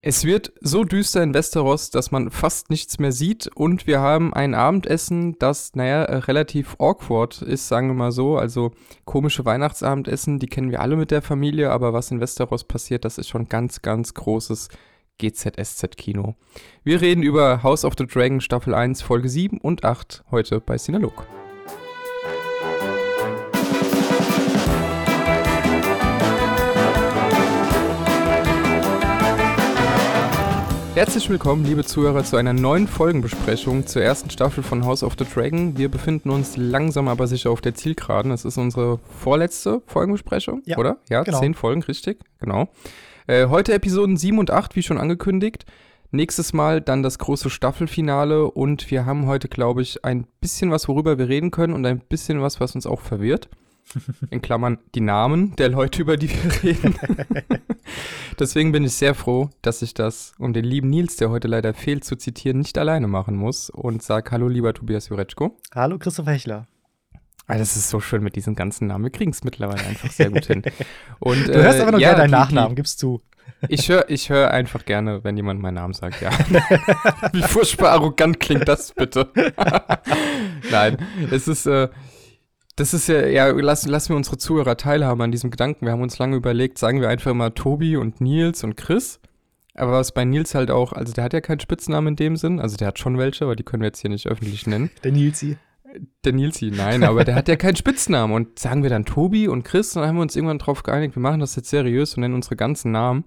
Es wird so düster in Westeros, dass man fast nichts mehr sieht und wir haben ein Abendessen, das, naja, äh, relativ awkward ist, sagen wir mal so. Also komische Weihnachtsabendessen, die kennen wir alle mit der Familie, aber was in Westeros passiert, das ist schon ganz, ganz großes GZSZ-Kino. Wir reden über House of the Dragon Staffel 1, Folge 7 und 8 heute bei Sinalog. Herzlich willkommen, liebe Zuhörer, zu einer neuen Folgenbesprechung zur ersten Staffel von House of the Dragon. Wir befinden uns langsam aber sicher auf der Zielgeraden. Das ist unsere vorletzte Folgenbesprechung, ja, oder? Ja, genau. zehn Folgen, richtig, genau. Äh, heute Episoden 7 und 8, wie schon angekündigt. Nächstes Mal dann das große Staffelfinale und wir haben heute, glaube ich, ein bisschen was, worüber wir reden können und ein bisschen was, was uns auch verwirrt. In Klammern die Namen der Leute, über die wir reden. Deswegen bin ich sehr froh, dass ich das, um den lieben Nils, der heute leider fehlt, zu zitieren, nicht alleine machen muss und sage Hallo, lieber Tobias Jureczko. Hallo, Christoph Hechler. Ah, das ist so schön mit diesen ganzen Namen. Wir kriegen es mittlerweile einfach sehr gut hin. Und, du hörst äh, aber noch ja, gerne deinen Nachnamen, gibst zu. Ich höre ich hör einfach gerne, wenn jemand meinen Namen sagt, ja. Wie furchtbar arrogant klingt das bitte. Nein, es ist, äh, das ist ja, ja, lassen, lassen wir unsere Zuhörer teilhaben an diesem Gedanken. Wir haben uns lange überlegt, sagen wir einfach mal Tobi und Nils und Chris. Aber was bei Nils halt auch, also der hat ja keinen Spitznamen in dem Sinn, also der hat schon welche, aber die können wir jetzt hier nicht öffentlich nennen. Der Nilsi. Der Nilsi, nein, aber der hat ja keinen Spitznamen. Und sagen wir dann Tobi und Chris, und dann haben wir uns irgendwann drauf geeinigt, wir machen das jetzt seriös und nennen unsere ganzen Namen.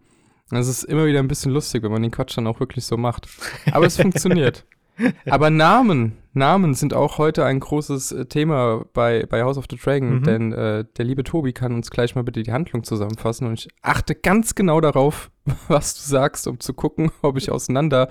Das ist immer wieder ein bisschen lustig, wenn man den Quatsch dann auch wirklich so macht. Aber es funktioniert. Aber Namen, Namen sind auch heute ein großes äh, Thema bei, bei House of the Dragon, mhm. denn äh, der liebe Tobi kann uns gleich mal bitte die Handlung zusammenfassen und ich achte ganz genau darauf, was du sagst, um zu gucken, ob ich auseinander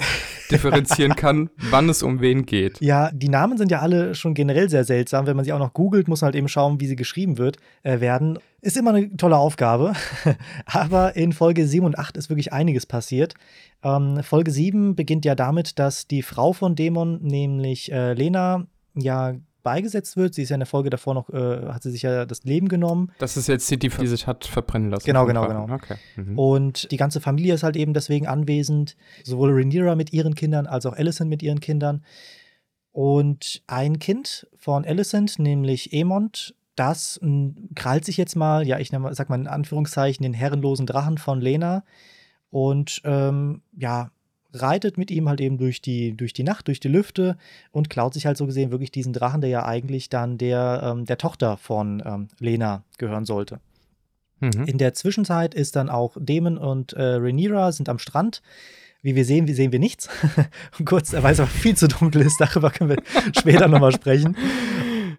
differenzieren kann, wann es um wen geht. Ja, die Namen sind ja alle schon generell sehr seltsam. Wenn man sie auch noch googelt, muss man halt eben schauen, wie sie geschrieben wird, äh, werden. Ist immer eine tolle Aufgabe. Aber in Folge 7 und 8 ist wirklich einiges passiert. Ähm, Folge 7 beginnt ja damit, dass die Frau von Dämon, nämlich äh, Lena, ja beigesetzt wird. Sie ist ja in der Folge davor noch, äh, hat sie sich ja das Leben genommen. Das ist jetzt die, die sich hat verbrennen lassen. Genau, genau, genau. Okay. Mhm. Und die ganze Familie ist halt eben deswegen anwesend. Sowohl Rhaenyra mit ihren Kindern als auch Alicent mit ihren Kindern. Und ein Kind von Alicent, nämlich Emond, das krallt sich jetzt mal, ja, ich sag mal in Anführungszeichen, den herrenlosen Drachen von Lena und ähm, ja, reitet mit ihm halt eben durch die, durch die Nacht, durch die Lüfte und klaut sich halt so gesehen wirklich diesen Drachen, der ja eigentlich dann der, ähm, der Tochter von ähm, Lena gehören sollte. Mhm. In der Zwischenzeit ist dann auch Damon und äh, Rhaenyra sind am Strand. Wie wir sehen, wie sehen wir nichts. Kurz, weil es aber viel zu dunkel ist, darüber können wir später nochmal sprechen.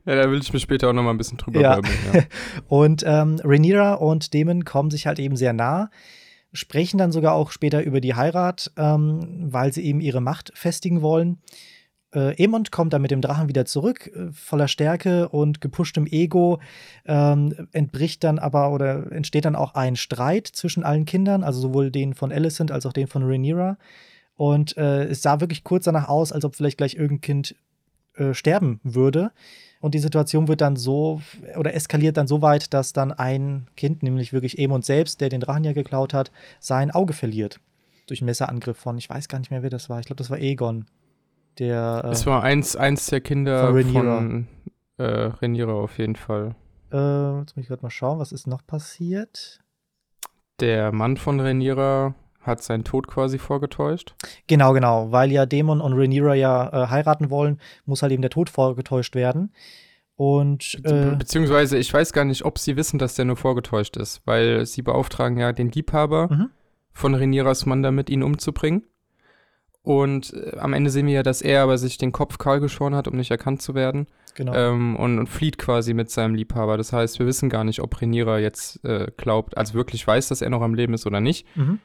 Ja, da will ich mir später auch nochmal ein bisschen drüber ja. Bleiben, ja. Und ähm, Rhaenyra und Damon kommen sich halt eben sehr nah sprechen dann sogar auch später über die Heirat, ähm, weil sie eben ihre Macht festigen wollen. Äh, Emond kommt dann mit dem Drachen wieder zurück, äh, voller Stärke und gepushtem Ego, ähm, entbricht dann aber oder entsteht dann auch ein Streit zwischen allen Kindern, also sowohl den von Alicent als auch den von Rhaenyra. Und äh, es sah wirklich kurz danach aus, als ob vielleicht gleich irgendein Kind äh, sterben würde. Und die Situation wird dann so oder eskaliert dann so weit, dass dann ein Kind, nämlich wirklich Emond selbst, der den Drachen ja geklaut hat, sein Auge verliert. Durch einen Messerangriff von, ich weiß gar nicht mehr, wer das war. Ich glaube, das war Egon. Der, äh, es war eins, eins der Kinder von Rhaenyra, von, äh, Rhaenyra auf jeden Fall. Äh, jetzt muss ich gerade mal schauen, was ist noch passiert. Der Mann von Rhaenyra hat seinen Tod quasi vorgetäuscht. Genau, genau. Weil ja Dämon und Rhaenyra ja äh, heiraten wollen, muss halt eben der Tod vorgetäuscht werden. Und, äh, Beziehungsweise, ich weiß gar nicht, ob sie wissen, dass der nur vorgetäuscht ist, weil sie beauftragen ja den Liebhaber mhm. von Rhaenyras Mann damit, ihn umzubringen. Und äh, am Ende sehen wir ja, dass er aber sich den Kopf kahl geschoren hat, um nicht erkannt zu werden. Genau. Ähm, und, und, flieht quasi mit seinem Liebhaber. Das heißt, wir wissen gar nicht, ob Rhaenyra jetzt äh, glaubt, also wirklich weiß, dass er noch am Leben ist oder nicht. Mhm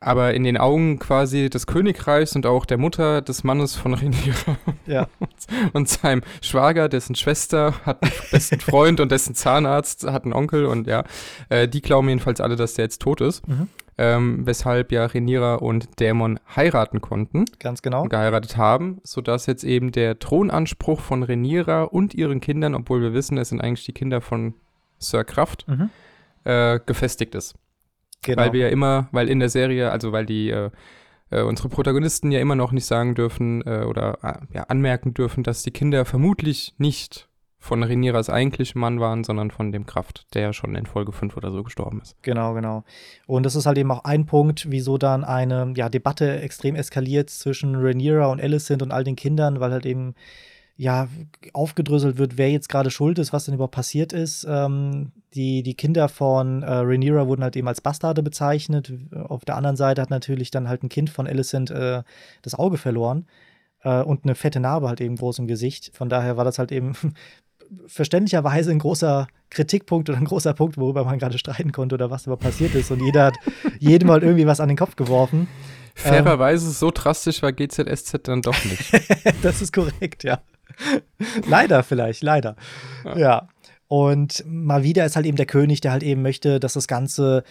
aber in den Augen quasi des Königreichs und auch der Mutter des Mannes von Rhaenyra ja. und seinem Schwager, dessen Schwester hat einen besten Freund und dessen Zahnarzt hat einen Onkel und ja, äh, die glauben jedenfalls alle, dass der jetzt tot ist. Mhm. Ähm, weshalb ja Rhaenyra und Dämon heiraten konnten. Ganz genau. Geheiratet haben, sodass jetzt eben der Thronanspruch von Rhaenyra und ihren Kindern, obwohl wir wissen, es sind eigentlich die Kinder von Sir Kraft, mhm. äh, gefestigt ist. Genau. Weil wir ja immer, weil in der Serie, also weil die äh, äh, unsere Protagonisten ja immer noch nicht sagen dürfen äh, oder äh, ja, anmerken dürfen, dass die Kinder vermutlich nicht von Reniras eigentlichem Mann waren, sondern von dem Kraft, der ja schon in Folge 5 oder so gestorben ist. Genau, genau. Und das ist halt eben auch ein Punkt, wieso dann eine ja, Debatte extrem eskaliert zwischen Rhaenyra und Alicent und all den Kindern, weil halt eben ja, aufgedröselt wird, wer jetzt gerade schuld ist, was denn überhaupt passiert ist. Ähm, die, die Kinder von äh, Rhaenyra wurden halt eben als Bastarde bezeichnet. Auf der anderen Seite hat natürlich dann halt ein Kind von Alicent äh, das Auge verloren äh, und eine fette Narbe halt eben groß im Gesicht. Von daher war das halt eben verständlicherweise ein großer Kritikpunkt oder ein großer Punkt, worüber man gerade streiten konnte oder was überhaupt passiert ist. Und jeder hat jedem mal irgendwie was an den Kopf geworfen. Fairerweise, ähm, so drastisch war GZSZ dann doch nicht. das ist korrekt, ja. leider vielleicht, leider. Ja. ja. Und mal wieder ist halt eben der König, der halt eben möchte, dass das Ganze,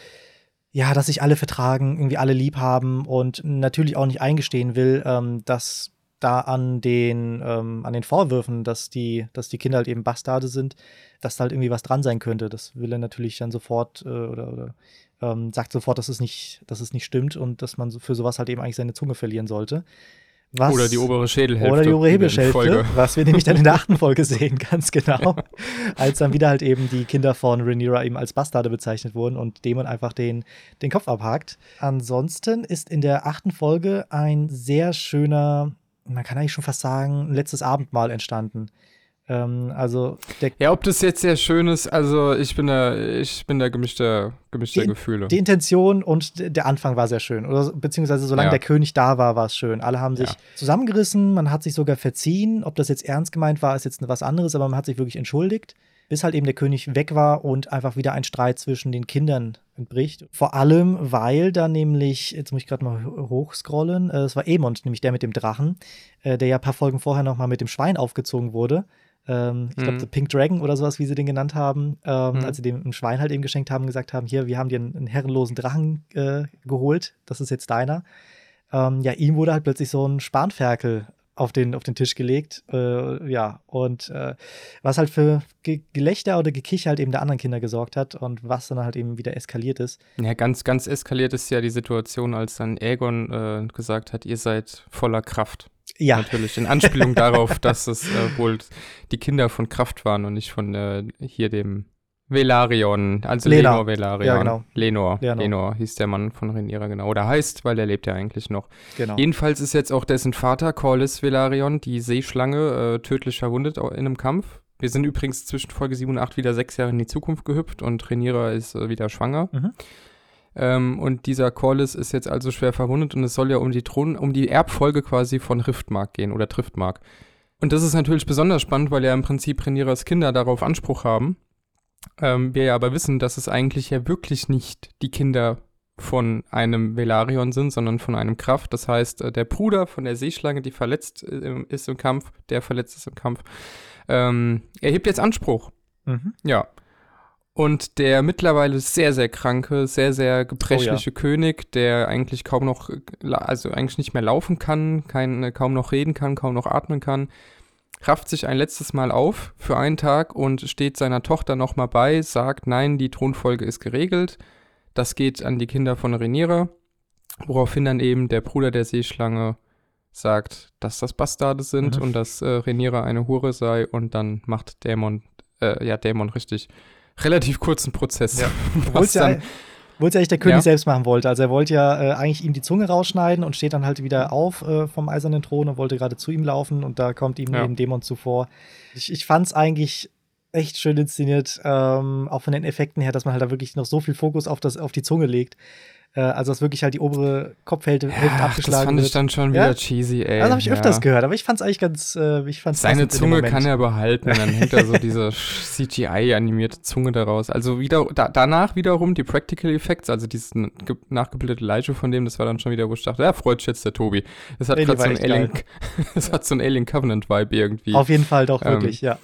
ja, dass sich alle vertragen, irgendwie alle lieb haben und natürlich auch nicht eingestehen will, ähm, dass da an den, ähm, an den Vorwürfen, dass die, dass die Kinder halt eben Bastarde sind, dass da halt irgendwie was dran sein könnte. Das will er natürlich dann sofort äh, oder, oder ähm, sagt sofort, dass es nicht, dass es nicht stimmt und dass man für sowas halt eben eigentlich seine Zunge verlieren sollte. Was, oder die obere Schädelhälfte. Oder die obere Hebelhälfte, was wir nämlich dann in der achten Folge sehen, ganz genau. als dann wieder halt eben die Kinder von Rhaenyra eben als Bastarde bezeichnet wurden und Dämon einfach den, den Kopf abhakt. Ansonsten ist in der achten Folge ein sehr schöner, man kann eigentlich schon fast sagen, ein letztes Abendmahl entstanden. Ähm, also ja, ob das jetzt sehr schön ist, also ich bin da, ich bin da gemischter, gemischter die, Gefühle. Die Intention und der Anfang war sehr schön. Oder beziehungsweise solange ja. der König da war, war es schön. Alle haben sich ja. zusammengerissen, man hat sich sogar verziehen. Ob das jetzt ernst gemeint war, ist jetzt was anderes, aber man hat sich wirklich entschuldigt. Bis halt eben der König weg war und einfach wieder ein Streit zwischen den Kindern entbricht. Vor allem, weil da nämlich, jetzt muss ich gerade mal hochscrollen, äh, es war Emond, nämlich der mit dem Drachen, äh, der ja ein paar Folgen vorher noch mal mit dem Schwein aufgezogen wurde. Ähm, ich glaube, mhm. The Pink Dragon oder sowas, wie sie den genannt haben, ähm, mhm. als sie dem ein Schwein halt eben geschenkt haben, gesagt haben: Hier, wir haben dir einen, einen herrenlosen Drachen äh, geholt, das ist jetzt deiner. Ähm, ja, ihm wurde halt plötzlich so ein Spanferkel auf den, auf den Tisch gelegt. Äh, ja, und äh, was halt für Ge Gelächter oder Gekicher halt eben der anderen Kinder gesorgt hat und was dann halt eben wieder eskaliert ist. Ja, ganz, ganz eskaliert ist ja die Situation, als dann Aegon äh, gesagt hat, ihr seid voller Kraft. Ja. Natürlich, in Anspielung darauf, dass es äh, wohl die Kinder von Kraft waren und nicht von äh, hier dem Velarion, also Lena. Lenor Velarion. Ja, genau. Lenor, Lenor. Lenor hieß der Mann von Rhaenyra, genau. Oder heißt, weil er lebt ja eigentlich noch. Genau. Jedenfalls ist jetzt auch dessen Vater, Corlys Velarion, die Seeschlange, äh, tödlich verwundet in einem Kampf. Wir sind übrigens zwischen Folge 7 und 8 wieder sechs Jahre in die Zukunft gehüpft und Rhaenyra ist äh, wieder schwanger. Mhm. Ähm, und dieser Corlys ist jetzt also schwer verwundet und es soll ja um die Thron, um die Erbfolge quasi von Riftmark gehen oder Triftmark. Und das ist natürlich besonders spannend, weil ja im Prinzip Rhaenyras Kinder darauf Anspruch haben. Ähm, wir ja aber wissen, dass es eigentlich ja wirklich nicht die Kinder von einem Velarion sind, sondern von einem Kraft. Das heißt, äh, der Bruder von der Seeschlange, die verletzt äh, ist im Kampf, der verletzt ist im Kampf, ähm, erhebt jetzt Anspruch. Mhm. Ja. Und der mittlerweile sehr, sehr kranke, sehr, sehr gebrechliche oh, ja. König, der eigentlich kaum noch, also eigentlich nicht mehr laufen kann, kein, kaum noch reden kann, kaum noch atmen kann, rafft sich ein letztes Mal auf für einen Tag und steht seiner Tochter nochmal bei, sagt, nein, die Thronfolge ist geregelt. Das geht an die Kinder von Reniera, woraufhin dann eben der Bruder der Seeschlange sagt, dass das Bastarde sind mhm. und dass äh, Reniera eine Hure sei und dann macht Dämon, äh, ja, Dämon richtig relativ kurzen Prozess. Ja. Obwohl es ja, eigentlich der König ja. selbst machen wollte. Also er wollte ja äh, eigentlich ihm die Zunge rausschneiden und steht dann halt wieder auf äh, vom eisernen Thron und wollte gerade zu ihm laufen und da kommt ihm ja. eben Dämon zuvor. Ich, ich fand es eigentlich echt schön inszeniert, ähm, auch von den Effekten her, dass man halt da wirklich noch so viel Fokus auf, das, auf die Zunge legt. Äh, also, dass wirklich halt die obere Kopfhälfte ja, abgeschlagen Das fand ich dann schon wieder ja? cheesy, ey. Das habe ich ja. öfters gehört, aber ich fand es eigentlich ganz. Äh, ich fand's Seine Zunge kann er behalten, dann hängt da so diese CGI-animierte Zunge daraus. Also, wieder, da, danach wiederum die Practical Effects, also dieses nachgebildete Leiche von dem, das war dann schon wieder, wo ich dachte, ja, freut sich jetzt der Tobi. Das hat gerade so ein Alien, das hat so ein Alien Covenant-Vibe irgendwie. Auf jeden Fall doch, ähm, wirklich, ja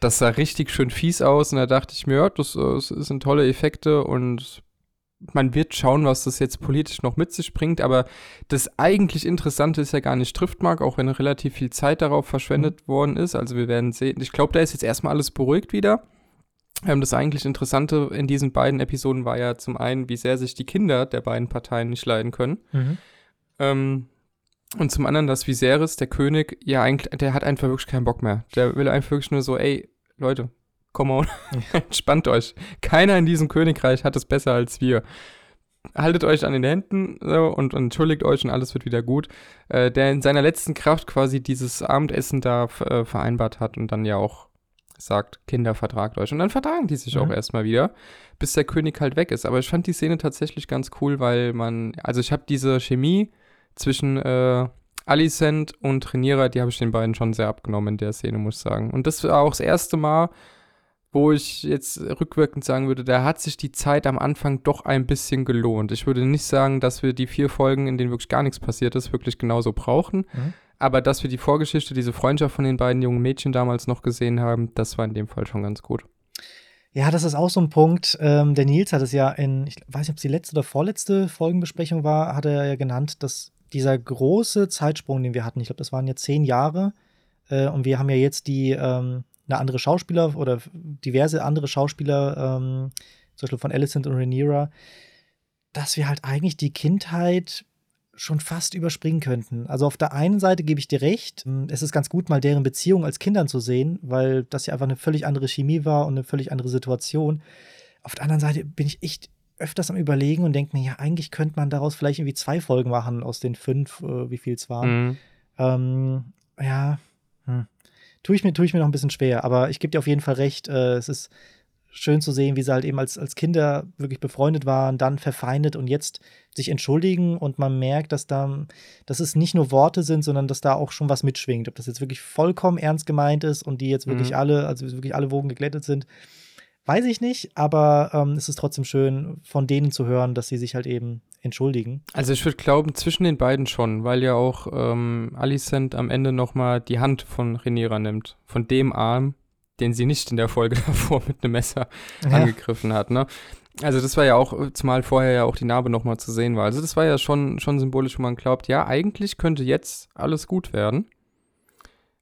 das sah richtig schön fies aus und da dachte ich mir, ja, das, das sind tolle Effekte und man wird schauen, was das jetzt politisch noch mit sich bringt, aber das eigentlich Interessante ist ja gar nicht Triftmark, auch wenn relativ viel Zeit darauf verschwendet mhm. worden ist. Also wir werden sehen, ich glaube, da ist jetzt erstmal alles beruhigt wieder. Ähm, das eigentlich Interessante in diesen beiden Episoden war ja zum einen, wie sehr sich die Kinder der beiden Parteien nicht leiden können. Mhm. Ähm, und zum anderen, dass Viserys, der König, ja eigentlich, der hat einfach wirklich keinen Bock mehr. Der will einfach wirklich nur so, ey, Leute, come on, entspannt euch. Keiner in diesem Königreich hat es besser als wir. Haltet euch an den Händen so, und, und, entschuldigt euch und alles wird wieder gut. Äh, der in seiner letzten Kraft quasi dieses Abendessen da äh, vereinbart hat und dann ja auch sagt, Kinder, vertragt euch. Und dann vertragen die sich mhm. auch erstmal wieder, bis der König halt weg ist. Aber ich fand die Szene tatsächlich ganz cool, weil man, also ich habe diese Chemie zwischen äh, Alicent und Trainiera, die habe ich den beiden schon sehr abgenommen in der Szene, muss ich sagen. Und das war auch das erste Mal, wo ich jetzt rückwirkend sagen würde, da hat sich die Zeit am Anfang doch ein bisschen gelohnt. Ich würde nicht sagen, dass wir die vier Folgen, in denen wirklich gar nichts passiert ist, wirklich genauso brauchen. Mhm. Aber dass wir die Vorgeschichte, diese Freundschaft von den beiden jungen Mädchen damals noch gesehen haben, das war in dem Fall schon ganz gut. Ja, das ist auch so ein Punkt. Ähm, der Nils hat es ja in, ich weiß nicht, ob es die letzte oder vorletzte Folgenbesprechung war, hat er ja genannt, dass dieser große Zeitsprung, den wir hatten, ich glaube, das waren jetzt zehn Jahre, äh, und wir haben ja jetzt die, ähm, eine andere Schauspieler oder diverse andere Schauspieler, ähm, zum Beispiel von Alicent und Rhaenyra, dass wir halt eigentlich die Kindheit schon fast überspringen könnten. Also auf der einen Seite gebe ich dir recht, hm, es ist ganz gut, mal deren Beziehung als Kindern zu sehen, weil das ja einfach eine völlig andere Chemie war und eine völlig andere Situation. Auf der anderen Seite bin ich echt öfters am Überlegen und denke mir, ja, eigentlich könnte man daraus vielleicht irgendwie zwei Folgen machen aus den fünf, äh, wie viel es waren. Mhm. Ähm, ja. Tue ich, mir, tue ich mir noch ein bisschen schwer, aber ich gebe dir auf jeden Fall recht, äh, es ist schön zu sehen, wie sie halt eben als, als Kinder wirklich befreundet waren, dann verfeindet und jetzt sich entschuldigen und man merkt, dass da, dass es nicht nur Worte sind, sondern dass da auch schon was mitschwingt. Ob das jetzt wirklich vollkommen ernst gemeint ist und die jetzt wirklich mhm. alle, also wirklich alle Wogen geglättet sind, weiß ich nicht, aber ähm, es ist trotzdem schön, von denen zu hören, dass sie sich halt eben entschuldigen. Also ich würde glauben, zwischen den beiden schon, weil ja auch ähm, Alicent am Ende nochmal die Hand von Renira nimmt, von dem Arm, den sie nicht in der Folge davor mit einem Messer ja. angegriffen hat, ne? Also das war ja auch, zumal vorher ja auch die Narbe nochmal zu sehen war. Also das war ja schon, schon symbolisch, wo man glaubt, ja, eigentlich könnte jetzt alles gut werden.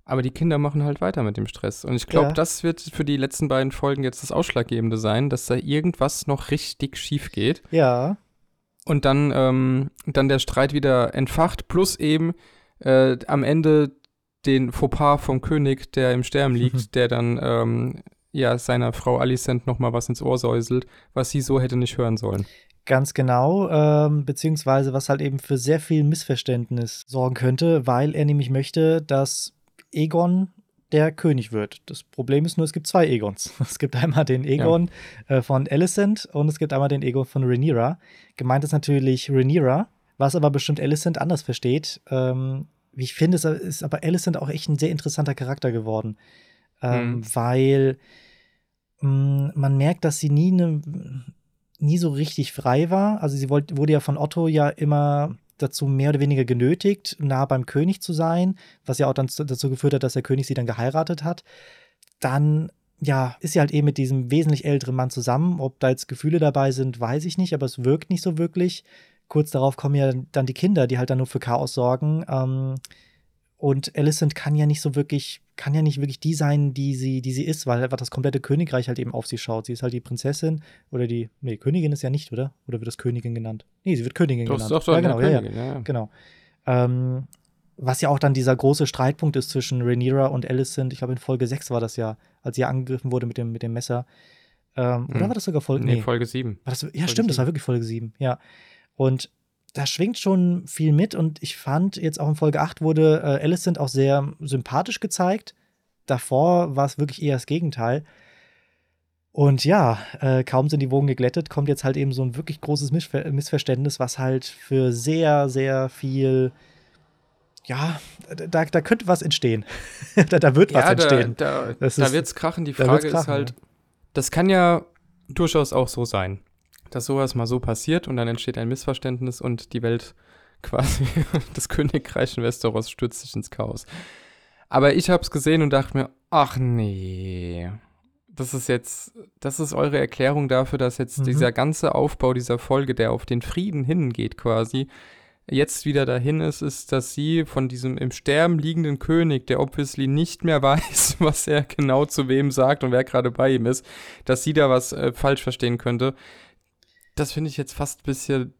Aber die Kinder machen halt weiter mit dem Stress. Und ich glaube, ja. das wird für die letzten beiden Folgen jetzt das Ausschlaggebende sein, dass da irgendwas noch richtig schief geht. Ja. Und dann, ähm, dann der Streit wieder entfacht, plus eben äh, am Ende den Fauxpas vom König, der im Sterben liegt, der dann ähm, ja seiner Frau Alicent noch mal was ins Ohr säuselt, was sie so hätte nicht hören sollen. Ganz genau, ähm, beziehungsweise was halt eben für sehr viel Missverständnis sorgen könnte, weil er nämlich möchte, dass Egon der König wird. Das Problem ist nur, es gibt zwei Egons. Es gibt einmal den Egon ja. äh, von Alicent und es gibt einmal den Egon von Rhaenyra. Gemeint ist natürlich Rhaenyra, was aber bestimmt Alicent anders versteht. Ähm, wie ich finde, ist aber Alicent auch echt ein sehr interessanter Charakter geworden. Ähm, mhm. Weil mh, mm, man merkt, dass sie nie, ne, nie so richtig frei war. Also sie wollt, wurde ja von Otto ja immer dazu mehr oder weniger genötigt, nah beim König zu sein, was ja auch dann dazu geführt hat, dass der König sie dann geheiratet hat. Dann ja, ist sie halt eben mit diesem wesentlich älteren Mann zusammen. Ob da jetzt Gefühle dabei sind, weiß ich nicht, aber es wirkt nicht so wirklich kurz darauf kommen ja dann die Kinder, die halt dann nur für Chaos sorgen. Ähm, und Alicent kann ja nicht so wirklich, kann ja nicht wirklich die sein, die sie, die sie ist, weil einfach das komplette Königreich halt eben auf sie schaut. Sie ist halt die Prinzessin oder die, nee, Königin ist ja nicht, oder? Oder wird das Königin genannt? Nee, sie wird Königin doch, genannt. Doch, doch, ja, genau, ja, Königin, ja, ja, genau. Ähm, was ja auch dann dieser große Streitpunkt ist zwischen Rhaenyra und Alicent. Ich glaube, in Folge 6 war das ja, als sie angegriffen wurde mit dem, mit dem Messer. Ähm, hm. Oder war das sogar Folge? Nee, nee Folge 7. War das, ja, Folge stimmt, 7. das war wirklich Folge 7, ja. Und da schwingt schon viel mit und ich fand jetzt auch in Folge 8 wurde äh, Alicent auch sehr sympathisch gezeigt. Davor war es wirklich eher das Gegenteil. Und ja, äh, kaum sind die Wogen geglättet, kommt jetzt halt eben so ein wirklich großes Missver Missverständnis, was halt für sehr, sehr viel, ja, da, da könnte was entstehen. da, da, wird ja, was entstehen. Da, da, da wird es krachen. Die Frage krachen, ist halt, ja. das kann ja durchaus auch so sein dass sowas mal so passiert und dann entsteht ein Missverständnis und die Welt quasi, das Königreich in Westeros stürzt sich ins Chaos. Aber ich habe es gesehen und dachte mir, ach nee, das ist jetzt, das ist eure Erklärung dafür, dass jetzt mhm. dieser ganze Aufbau dieser Folge, der auf den Frieden hingeht quasi, jetzt wieder dahin ist, ist, dass sie von diesem im Sterben liegenden König, der obviously nicht mehr weiß, was er genau zu wem sagt und wer gerade bei ihm ist, dass sie da was äh, falsch verstehen könnte. Das finde ich jetzt fast ein bisschen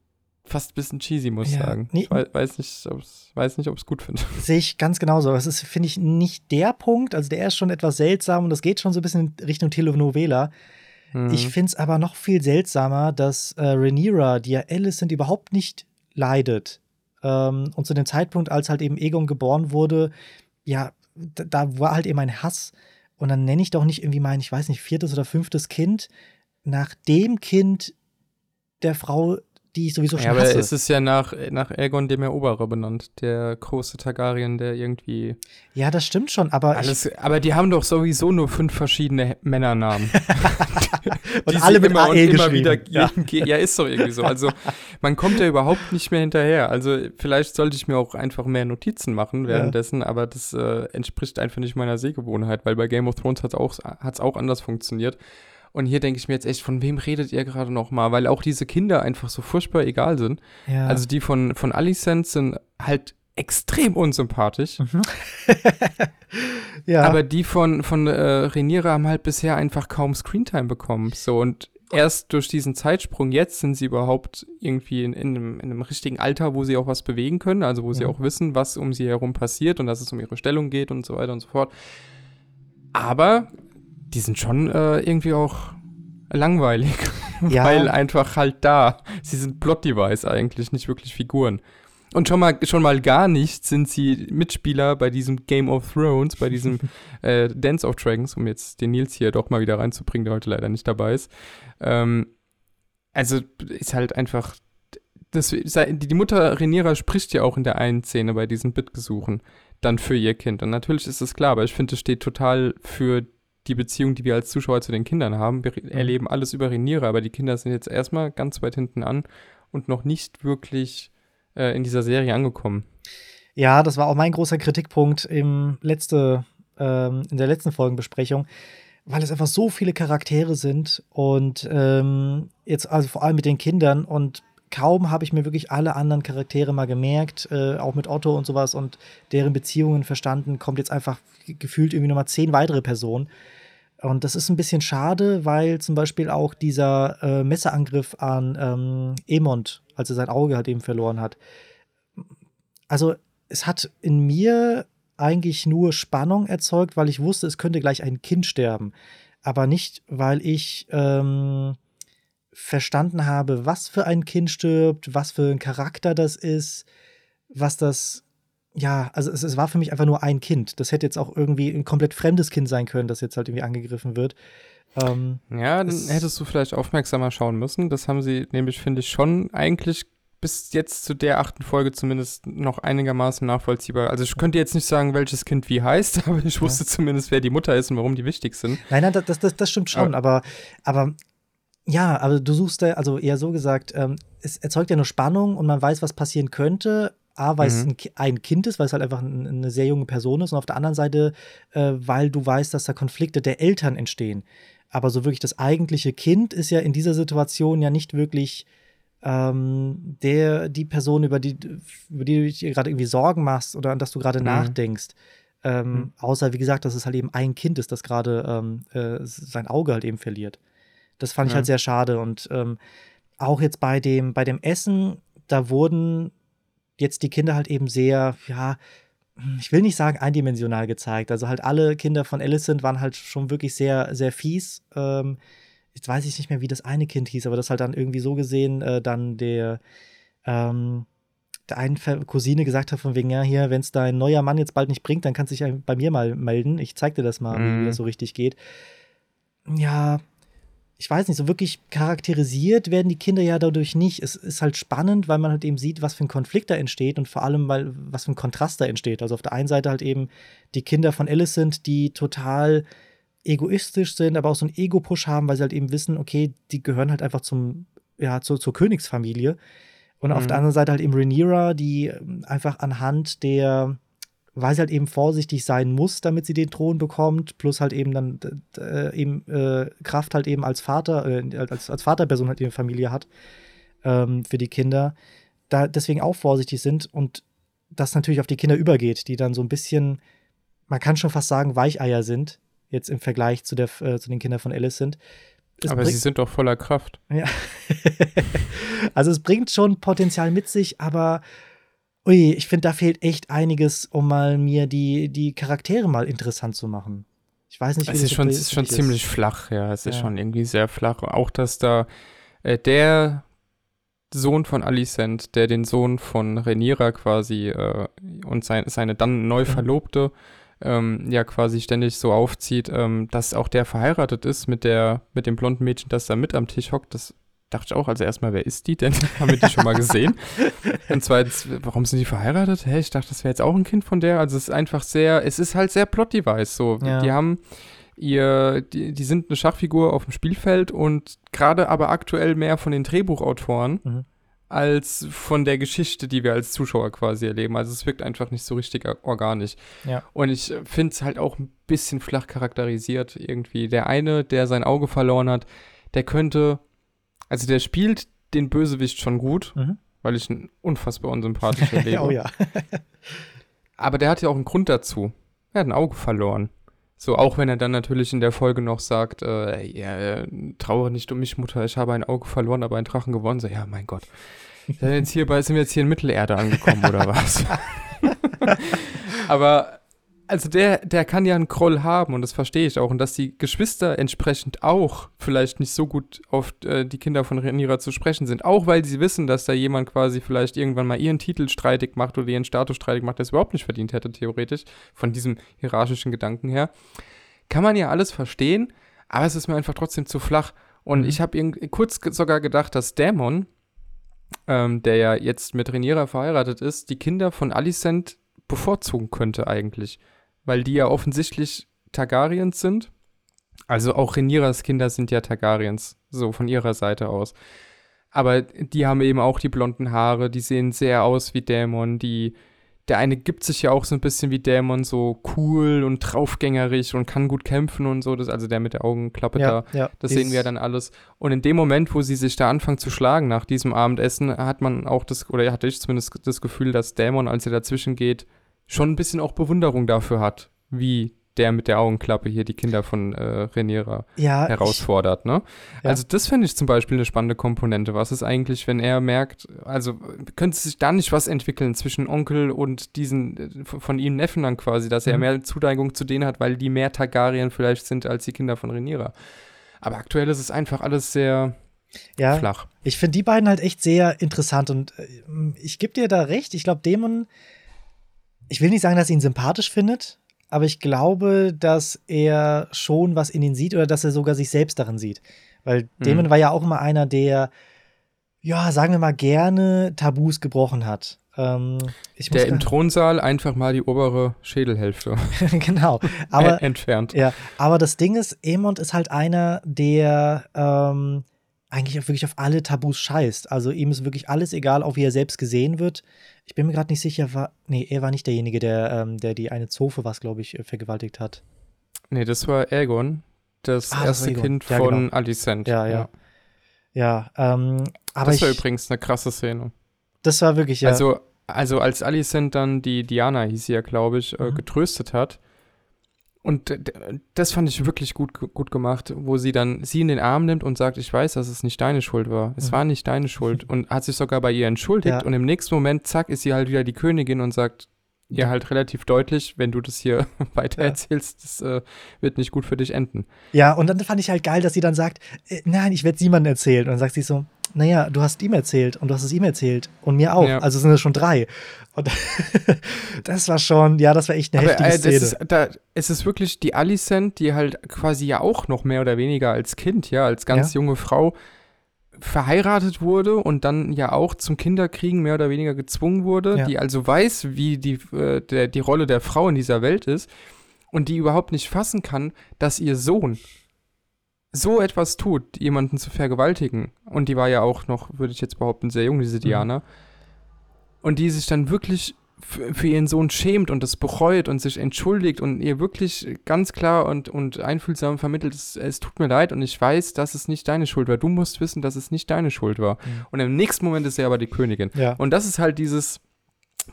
fast ein bisschen cheesy, muss ich ja, sagen. Nee, ich weiß nicht, weiß nicht, ob es gut finde. Sehe ich ganz genauso. Das ist, finde ich, nicht der Punkt. Also der ist schon etwas seltsam und das geht schon so ein bisschen in Richtung Telenovela. Mhm. Ich finde es aber noch viel seltsamer, dass äh, Rhaenyra, die ja Alicent überhaupt nicht leidet, ähm, und zu dem Zeitpunkt, als halt eben Egon geboren wurde, ja, da, da war halt eben ein Hass. Und dann nenne ich doch nicht irgendwie mein, ich weiß nicht, viertes oder fünftes Kind nach dem Kind der Frau, die ich sowieso schon ja, aber hasse. es ist ja nach, nach Aegon dem Eroberer benannt, der große Targaryen, der irgendwie. Ja, das stimmt schon, aber. Alles, aber die haben doch sowieso nur fünf verschiedene Männernamen. und alle mit immer AE und immer wieder ja. ja, ist doch irgendwie so. Also man kommt ja überhaupt nicht mehr hinterher. Also vielleicht sollte ich mir auch einfach mehr Notizen machen währenddessen, ja. aber das äh, entspricht einfach nicht meiner Sehgewohnheit, weil bei Game of Thrones hat es auch, auch anders funktioniert. Und hier denke ich mir jetzt echt, von wem redet ihr gerade noch mal? Weil auch diese Kinder einfach so furchtbar egal sind. Ja. Also die von, von Alicent sind halt extrem unsympathisch. Mhm. ja. Aber die von, von äh, Reniere haben halt bisher einfach kaum Screentime bekommen. So und erst durch diesen Zeitsprung jetzt sind sie überhaupt irgendwie in, in, einem, in einem richtigen Alter, wo sie auch was bewegen können, also wo mhm. sie auch wissen, was um sie herum passiert und dass es um ihre Stellung geht und so weiter und so fort. Aber die sind schon äh, irgendwie auch langweilig. Ja. Weil einfach halt da. Sie sind Plot-Device eigentlich, nicht wirklich Figuren. Und schon mal, schon mal gar nicht sind sie Mitspieler bei diesem Game of Thrones, bei diesem äh, Dance of Dragons, um jetzt den Nils hier doch mal wieder reinzubringen, der heute leider nicht dabei ist. Ähm, also ist halt einfach. Das, die Mutter Reniera spricht ja auch in der einen Szene bei diesen Bittgesuchen dann für ihr Kind. Und natürlich ist das klar, aber ich finde, es steht total für die Beziehung, die wir als Zuschauer zu den Kindern haben. Wir mhm. erleben alles über Reniere, aber die Kinder sind jetzt erstmal ganz weit hinten an und noch nicht wirklich äh, in dieser Serie angekommen. Ja, das war auch mein großer Kritikpunkt im letzte, ähm, in der letzten Folgenbesprechung, weil es einfach so viele Charaktere sind und ähm, jetzt also vor allem mit den Kindern und kaum habe ich mir wirklich alle anderen Charaktere mal gemerkt, äh, auch mit Otto und sowas und deren Beziehungen verstanden, kommt jetzt einfach gefühlt irgendwie nochmal zehn weitere Personen. Und das ist ein bisschen schade, weil zum Beispiel auch dieser äh, Messerangriff an ähm, Emond, als er sein Auge halt eben verloren hat. Also, es hat in mir eigentlich nur Spannung erzeugt, weil ich wusste, es könnte gleich ein Kind sterben. Aber nicht, weil ich ähm, verstanden habe, was für ein Kind stirbt, was für ein Charakter das ist, was das ja, also es, es, war für mich einfach nur ein Kind. Das hätte jetzt auch irgendwie ein komplett fremdes Kind sein können, das jetzt halt irgendwie angegriffen wird. Ähm, ja, dann hättest du vielleicht aufmerksamer schauen müssen. Das haben sie nämlich, finde ich, schon eigentlich bis jetzt zu der achten Folge zumindest noch einigermaßen nachvollziehbar. Also ich könnte jetzt nicht sagen, welches Kind wie heißt, aber ich wusste ja. zumindest, wer die Mutter ist und warum die wichtig sind. Nein, nein, das, das, das stimmt schon, aber, aber ja, aber du suchst da, also eher so gesagt, ähm, es erzeugt ja nur Spannung und man weiß, was passieren könnte, A, weil mhm. es ein, Kind ist, weil es halt einfach eine sehr junge Person ist und auf der anderen Seite, äh, weil du weißt, dass da Konflikte der Eltern entstehen. Aber so wirklich das eigentliche Kind ist ja in dieser Situation ja nicht wirklich ähm, der, die Person, über die, über die du dir gerade irgendwie Sorgen machst oder an das du gerade mhm. nachdenkst. Ähm, mhm. Außer, wie gesagt, dass es halt eben ein Kind ist, das gerade ähm, äh, sein Auge halt eben verliert. Das fand ich halt sehr schade. Und ähm, auch jetzt bei dem, bei dem Essen, da wurden jetzt die Kinder halt eben sehr, ja, ich will nicht sagen eindimensional gezeigt. Also halt alle Kinder von Alicent waren halt schon wirklich sehr, sehr fies. Ähm, jetzt weiß ich nicht mehr, wie das eine Kind hieß, aber das halt dann irgendwie so gesehen, äh, dann der, ähm, der einen Cousine gesagt hat, von wegen, ja, hier, wenn es dein neuer Mann jetzt bald nicht bringt, dann kannst du dich bei mir mal melden. Ich zeig dir das mal, mhm. wie das so richtig geht. Ja, ich weiß nicht, so wirklich charakterisiert werden die Kinder ja dadurch nicht. Es ist halt spannend, weil man halt eben sieht, was für ein Konflikt da entsteht und vor allem, weil was für ein Kontrast da entsteht. Also auf der einen Seite halt eben die Kinder von Alicent, die total egoistisch sind, aber auch so einen Ego-Push haben, weil sie halt eben wissen, okay, die gehören halt einfach zum, ja, zur, zur Königsfamilie. Und mhm. auf der anderen Seite halt eben Rhaenyra, die einfach anhand der weil sie halt eben vorsichtig sein muss, damit sie den Thron bekommt, plus halt eben dann äh, eben äh, Kraft halt eben als Vater, äh, als, als Vaterperson halt ihre Familie hat ähm, für die Kinder, da deswegen auch vorsichtig sind und das natürlich auf die Kinder übergeht, die dann so ein bisschen, man kann schon fast sagen, Weicheier sind, jetzt im Vergleich zu, der, äh, zu den Kindern von Alice sind. Es aber sie sind doch voller Kraft. Ja. also es bringt schon Potenzial mit sich, aber ui, ich finde, da fehlt echt einiges, um mal mir die, die Charaktere mal interessant zu machen. Ich weiß nicht, wie es ist schon, es ist schon ziemlich flach, ja. Es ja. ist schon irgendwie sehr flach. Auch, dass da äh, der Sohn von Alicent, der den Sohn von Rhaenyra quasi äh, und sein, seine dann neu mhm. Verlobte ähm, ja quasi ständig so aufzieht, ähm, dass auch der verheiratet ist mit der mit dem blonden Mädchen, das da mit am Tisch hockt. Das dachte ich auch, also erstmal, wer ist die denn? Haben wir die schon mal gesehen? Und zweitens, warum sind die verheiratet? Hä, ich dachte, das wäre jetzt auch ein Kind von der. Also es ist einfach sehr, es ist halt sehr Plot-Device so. Ja. Die haben ihr, die, die sind eine Schachfigur auf dem Spielfeld und gerade aber aktuell mehr von den Drehbuchautoren mhm. als von der Geschichte, die wir als Zuschauer quasi erleben. Also es wirkt einfach nicht so richtig organisch. Ja. Und ich finde es halt auch ein bisschen flach charakterisiert irgendwie. Der eine, der sein Auge verloren hat, der könnte, also der spielt den Bösewicht schon gut, mhm. weil ich ihn unfassbar unsympathisch erlebe. oh ja. aber der hat ja auch einen Grund dazu. Er hat ein Auge verloren. So, auch wenn er dann natürlich in der Folge noch sagt, äh, ja, trauere nicht um mich, Mutter, ich habe ein Auge verloren, aber einen Drachen gewonnen. So, ja, mein Gott. Jetzt hier bei, sind wir jetzt hier in Mittelerde angekommen oder was? aber also der, der kann ja einen Kroll haben und das verstehe ich auch. Und dass die Geschwister entsprechend auch vielleicht nicht so gut auf äh, die Kinder von Rhaenyra zu sprechen sind. Auch weil sie wissen, dass da jemand quasi vielleicht irgendwann mal ihren Titel streitig macht oder ihren Status streitig macht, der es überhaupt nicht verdient hätte, theoretisch, von diesem hierarchischen Gedanken her. Kann man ja alles verstehen, aber es ist mir einfach trotzdem zu flach. Und mhm. ich habe kurz sogar gedacht, dass Dämon, ähm, der ja jetzt mit Rhaenyra verheiratet ist, die Kinder von Alicent bevorzugen könnte eigentlich weil die ja offensichtlich Targaryens sind. Also auch Rhaenyras Kinder sind ja Targaryens, so von ihrer Seite aus. Aber die haben eben auch die blonden Haare, die sehen sehr aus wie Dämon, die der eine gibt sich ja auch so ein bisschen wie Dämon, so cool und draufgängerisch und kann gut kämpfen und so. Das, also der mit der Augenklappe ja, da, ja, das sehen wir ja dann alles. Und in dem Moment, wo sie sich da anfangen zu schlagen nach diesem Abendessen, hat man auch das, oder hatte ich zumindest das Gefühl, dass Dämon, als er dazwischen geht, schon ein bisschen auch Bewunderung dafür hat, wie der mit der Augenklappe hier die Kinder von äh, Rhaenyra ja, herausfordert, ne? Ja. Also das finde ich zum Beispiel eine spannende Komponente. Was ist eigentlich, wenn er merkt, also könnte sich da nicht was entwickeln zwischen Onkel und diesen äh, von ihm Neffen dann quasi, dass er mhm. mehr Zuneigung zu denen hat, weil die mehr Targaryen vielleicht sind als die Kinder von Rhaenyra. Aber aktuell ist es einfach alles sehr ja, flach. Ich finde die beiden halt echt sehr interessant und äh, ich gebe dir da recht. Ich glaube, Dämon ich will nicht sagen, dass er ihn sympathisch findet, aber ich glaube, dass er schon was in ihn sieht oder dass er sogar sich selbst darin sieht. Weil mhm. Damon war ja auch immer einer, der, ja, sagen wir mal, gerne Tabus gebrochen hat. Ähm, der im Thronsaal einfach mal die obere Schädelhälfte genau, aber, entfernt. Ja, aber das Ding ist, Emond ist halt einer, der ähm, eigentlich auch wirklich auf alle Tabus scheißt. Also ihm ist wirklich alles egal, auch wie er selbst gesehen wird. Ich bin mir gerade nicht sicher, war. Nee, er war nicht derjenige, der, ähm, der die eine Zofe, was, glaube ich, äh, vergewaltigt hat. Nee, das war Aegon, das ah, erste das Kind ja, von genau. Alicent. Ja, ja. Ja, ja ähm, aber. Das war ich, übrigens eine krasse Szene. Das war wirklich, ja. Also, also als Alicent dann die Diana, hieß sie ja, glaube ich, äh, mhm. getröstet hat, und das fand ich wirklich gut, gut gemacht, wo sie dann sie in den Arm nimmt und sagt, ich weiß, dass es nicht deine Schuld war. Es mhm. war nicht deine Schuld. Und hat sich sogar bei ihr entschuldigt. Ja. Und im nächsten Moment, zack, ist sie halt wieder die Königin und sagt ihr halt relativ deutlich, wenn du das hier weitererzählst, das äh, wird nicht gut für dich enden. Ja, und dann fand ich halt geil, dass sie dann sagt, äh, nein, ich werde es niemandem erzählen. Und dann sagt sie so, naja, du hast ihm erzählt und du hast es ihm erzählt und mir auch. Ja. Also sind es schon drei. Und das war schon, ja, das war echt eine Aber, heftige äh, Szene. Ist, da, es ist wirklich die Alicent, die halt quasi ja auch noch mehr oder weniger als Kind, ja, als ganz ja. junge Frau verheiratet wurde und dann ja auch zum Kinderkriegen mehr oder weniger gezwungen wurde, ja. die also weiß, wie die, äh, der, die Rolle der Frau in dieser Welt ist und die überhaupt nicht fassen kann, dass ihr Sohn so etwas tut, jemanden zu vergewaltigen. Und die war ja auch noch, würde ich jetzt behaupten, sehr jung, diese mhm. Diana. Mhm. Und die sich dann wirklich für ihren Sohn schämt und das bereut und sich entschuldigt und ihr wirklich ganz klar und, und einfühlsam vermittelt, es, es tut mir leid und ich weiß, dass es nicht deine Schuld war. Du musst wissen, dass es nicht deine Schuld war. Mhm. Und im nächsten Moment ist er aber die Königin. Ja. Und das ist halt dieses,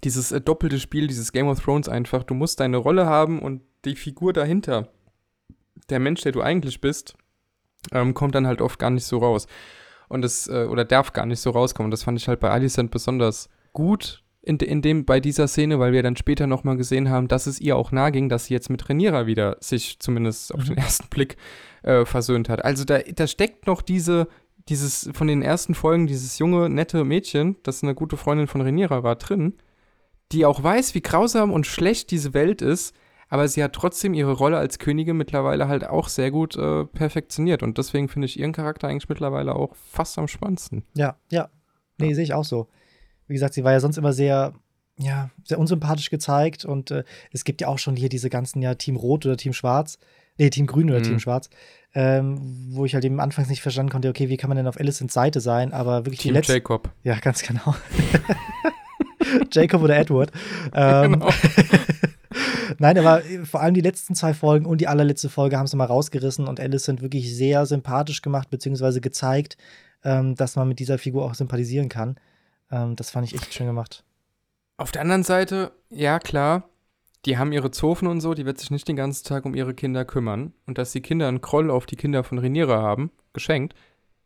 dieses äh, doppelte Spiel, dieses Game of Thrones einfach. Du musst deine Rolle haben und die Figur dahinter, der Mensch, der du eigentlich bist, ähm, kommt dann halt oft gar nicht so raus. Und das, äh, oder darf gar nicht so rauskommen. Das fand ich halt bei Alicent besonders gut in, in dem, bei dieser Szene, weil wir dann später nochmal gesehen haben, dass es ihr auch nahe ging, dass sie jetzt mit Reniera wieder sich zumindest auf den mhm. ersten Blick äh, versöhnt hat. Also da, da steckt noch diese, dieses, von den ersten Folgen, dieses junge, nette Mädchen, das eine gute Freundin von Reniera war, drin, die auch weiß, wie grausam und schlecht diese Welt ist, aber sie hat trotzdem ihre Rolle als Königin mittlerweile halt auch sehr gut äh, perfektioniert. Und deswegen finde ich ihren Charakter eigentlich mittlerweile auch fast am spannendsten. Ja, ja. Nee, ja. sehe ich auch so. Wie gesagt, sie war ja sonst immer sehr, ja, sehr unsympathisch gezeigt und äh, es gibt ja auch schon hier diese ganzen ja Team Rot oder Team Schwarz, nee, Team Grün oder mhm. Team Schwarz, ähm, wo ich halt eben anfangs nicht verstanden konnte, okay, wie kann man denn auf Alicents Seite sein, aber wirklich Team die letzte. Jacob. Ja, ganz genau. Jacob oder Edward. Ähm, genau. Nein, aber äh, vor allem die letzten zwei Folgen und die allerletzte Folge haben es mal rausgerissen und Alicent wirklich sehr sympathisch gemacht, beziehungsweise gezeigt, ähm, dass man mit dieser Figur auch sympathisieren kann. Ähm, das fand ich echt schön gemacht. Auf der anderen Seite, ja klar, die haben ihre Zofen und so, die wird sich nicht den ganzen Tag um ihre Kinder kümmern. Und dass die Kinder einen Kroll auf die Kinder von Reniere haben, geschenkt,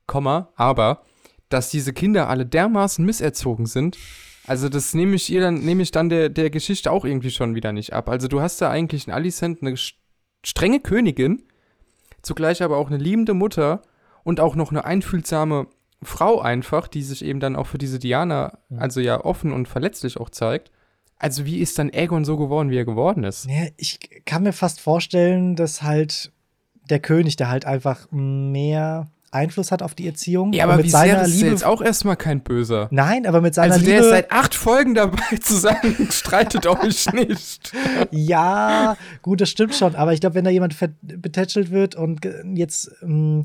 Komma, aber dass diese Kinder alle dermaßen misserzogen sind, also das nehme ich ihr dann, nehme ich dann der, der Geschichte auch irgendwie schon wieder nicht ab. Also du hast da eigentlich in Alicent eine strenge Königin, zugleich aber auch eine liebende Mutter und auch noch eine einfühlsame Frau einfach, die sich eben dann auch für diese Diana, also ja offen und verletzlich auch zeigt. Also wie ist dann Aegon so geworden, wie er geworden ist? Ja, ich kann mir fast vorstellen, dass halt der König da halt einfach mehr Einfluss hat auf die Erziehung. Ja, aber, aber mit wie seiner Liebe ist jetzt auch erstmal kein Böser. Nein, aber mit seiner also der Liebe. der ist seit acht Folgen dabei zu sagen, streitet euch nicht. ja, gut, das stimmt schon. Aber ich glaube, wenn da jemand betätschelt wird und jetzt ähm,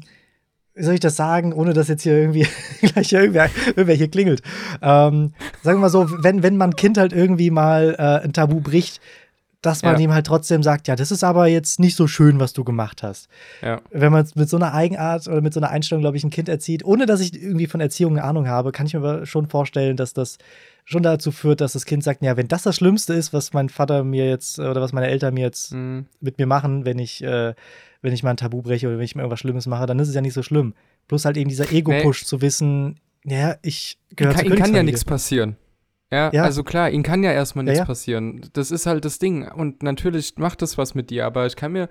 wie soll ich das sagen, ohne dass jetzt hier irgendwie gleich irgendwer, irgendwer hier klingelt. Ähm, sagen wir mal so, wenn, wenn man Kind halt irgendwie mal äh, ein Tabu bricht, dass man ja. ihm halt trotzdem sagt, ja, das ist aber jetzt nicht so schön, was du gemacht hast. Ja. Wenn man mit so einer Eigenart oder mit so einer Einstellung, glaube ich, ein Kind erzieht, ohne dass ich irgendwie von Erziehung eine Ahnung habe, kann ich mir aber schon vorstellen, dass das schon dazu führt, dass das Kind sagt, ja, wenn das das Schlimmste ist, was mein Vater mir jetzt oder was meine Eltern mir jetzt mhm. mit mir machen, wenn ich äh, wenn ich mal ein Tabu breche oder wenn ich mir irgendwas Schlimmes mache, dann ist es ja nicht so schlimm. Bloß halt eben dieser Ego-Push nee. zu wissen, ja, ich gehöre zu Ihm kann ja nichts passieren. Ja, ja, also klar, ihnen kann ja erstmal nichts ja, ja. passieren. Das ist halt das Ding. Und natürlich macht das was mit dir, aber ich kann mir.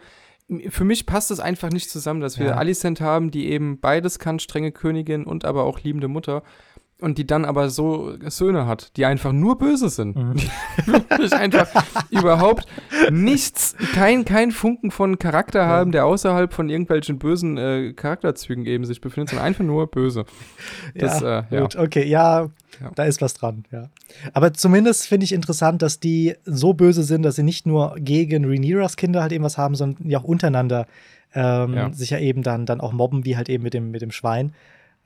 Für mich passt es einfach nicht zusammen, dass wir Alicent haben, die eben beides kann, strenge Königin und aber auch liebende Mutter und die dann aber so Söhne hat, die einfach nur böse sind. Mhm. Die wirklich einfach überhaupt nichts, kein, kein Funken von Charakter ja. haben, der außerhalb von irgendwelchen bösen äh, Charakterzügen eben sich befindet, sondern einfach nur böse. Das, ja, äh, gut, okay, ja, ja, da ist was dran, ja. Aber zumindest finde ich interessant, dass die so böse sind, dass sie nicht nur gegen Rhaenyras Kinder halt eben was haben, sondern ja auch untereinander ähm, sich ja eben dann, dann auch mobben, wie halt eben mit dem, mit dem Schwein.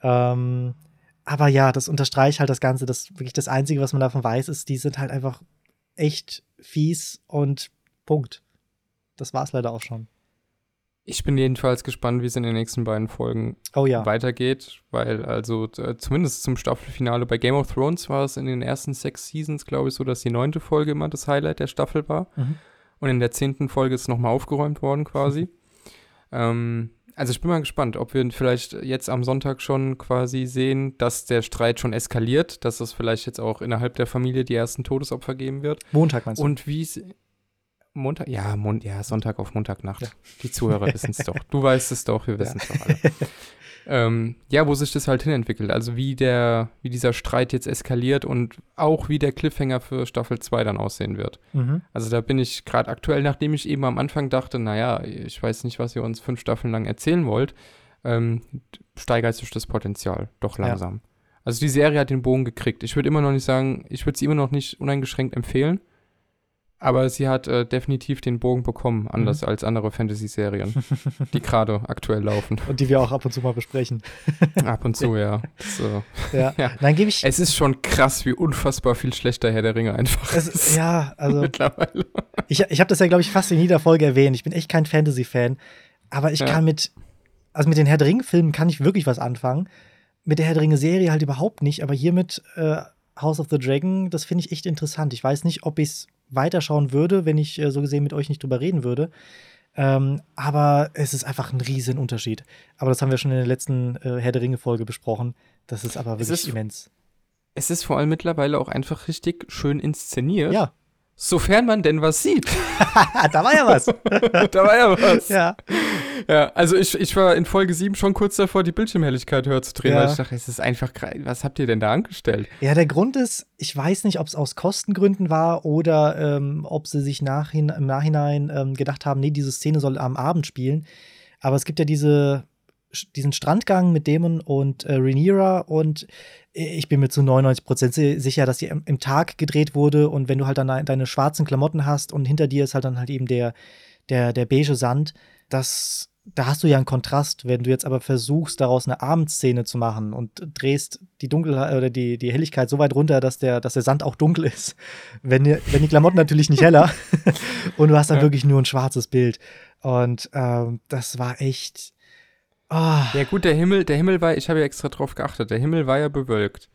Ähm, aber ja, das unterstreicht halt das Ganze. Das wirklich das Einzige, was man davon weiß, ist, die sind halt einfach echt fies und Punkt. Das war's leider auch schon. Ich bin jedenfalls gespannt, wie es in den nächsten beiden Folgen oh, ja. weitergeht, weil also zumindest zum Staffelfinale bei Game of Thrones war es in den ersten sechs Seasons, glaube ich, so, dass die neunte Folge immer das Highlight der Staffel war. Mhm. Und in der zehnten Folge ist nochmal aufgeräumt worden quasi. ähm, also ich bin mal gespannt, ob wir vielleicht jetzt am Sonntag schon quasi sehen, dass der Streit schon eskaliert, dass es vielleicht jetzt auch innerhalb der Familie die ersten Todesopfer geben wird. Montag meinst du? Und wie es Montag, ja, Mon ja, Sonntag auf Montagnacht. Ja. Die Zuhörer wissen es doch. Du weißt es doch, wir wissen es ja. doch alle. ähm, ja, wo sich das halt hinentwickelt. Also wie der, wie dieser Streit jetzt eskaliert und auch wie der Cliffhanger für Staffel 2 dann aussehen wird. Mhm. Also da bin ich gerade aktuell, nachdem ich eben am Anfang dachte, naja, ich weiß nicht, was ihr uns fünf Staffeln lang erzählen wollt, ähm, steigert sich das Potenzial doch langsam. Ja. Also die Serie hat den Bogen gekriegt. Ich würde immer noch nicht sagen, ich würde sie immer noch nicht uneingeschränkt empfehlen. Aber sie hat äh, definitiv den Bogen bekommen, anders mhm. als andere Fantasy-Serien, die gerade aktuell laufen. Und die wir auch ab und zu mal besprechen. ab und zu, ja. So. Ja. ja. Dann gebe ich. Es ist schon krass, wie unfassbar viel schlechter Herr der Ringe einfach es, ist. Ja, also. Mittlerweile. Ich, ich habe das ja, glaube ich, fast in jeder Folge erwähnt. Ich bin echt kein Fantasy-Fan. Aber ich ja. kann mit. Also mit den Herr der Ringe-Filmen kann ich wirklich was anfangen. Mit der Herr der Ringe-Serie halt überhaupt nicht. Aber hier mit äh, House of the Dragon, das finde ich echt interessant. Ich weiß nicht, ob ich es weiterschauen würde, wenn ich äh, so gesehen mit euch nicht drüber reden würde. Ähm, aber es ist einfach ein Riesenunterschied. Aber das haben wir schon in der letzten äh, Herr der Ringe-Folge besprochen. Das ist aber wirklich es ist, immens. Es ist vor allem mittlerweile auch einfach richtig schön inszeniert. Ja. Sofern man denn was sieht. da war ja was. da war ja was. Ja. Ja, also ich, ich war in Folge 7 schon kurz davor, die Bildschirmhelligkeit höher zu drehen, ja. weil ich dachte, es ist einfach, was habt ihr denn da angestellt? Ja, der Grund ist, ich weiß nicht, ob es aus Kostengründen war oder ähm, ob sie sich nachhin, im Nachhinein ähm, gedacht haben, nee, diese Szene soll am Abend spielen. Aber es gibt ja diese, diesen Strandgang mit Damon und äh, Rhaenyra und ich bin mir zu 99% sicher, dass die im, im, Tag gedreht wurde und wenn du halt dann deine schwarzen Klamotten hast und hinter dir ist halt dann halt eben der, der, der beige Sand, das da hast du ja einen Kontrast, wenn du jetzt aber versuchst, daraus eine Abendszene zu machen und drehst die Dunkelheit oder die, die Helligkeit so weit runter, dass der, dass der Sand auch dunkel ist. Wenn, die, wenn die Klamotten natürlich nicht heller und du hast dann ja. wirklich nur ein schwarzes Bild. Und ähm, das war echt. Oh. Ja, gut, der Himmel, der Himmel war, ich habe ja extra drauf geachtet, der Himmel war ja bewölkt.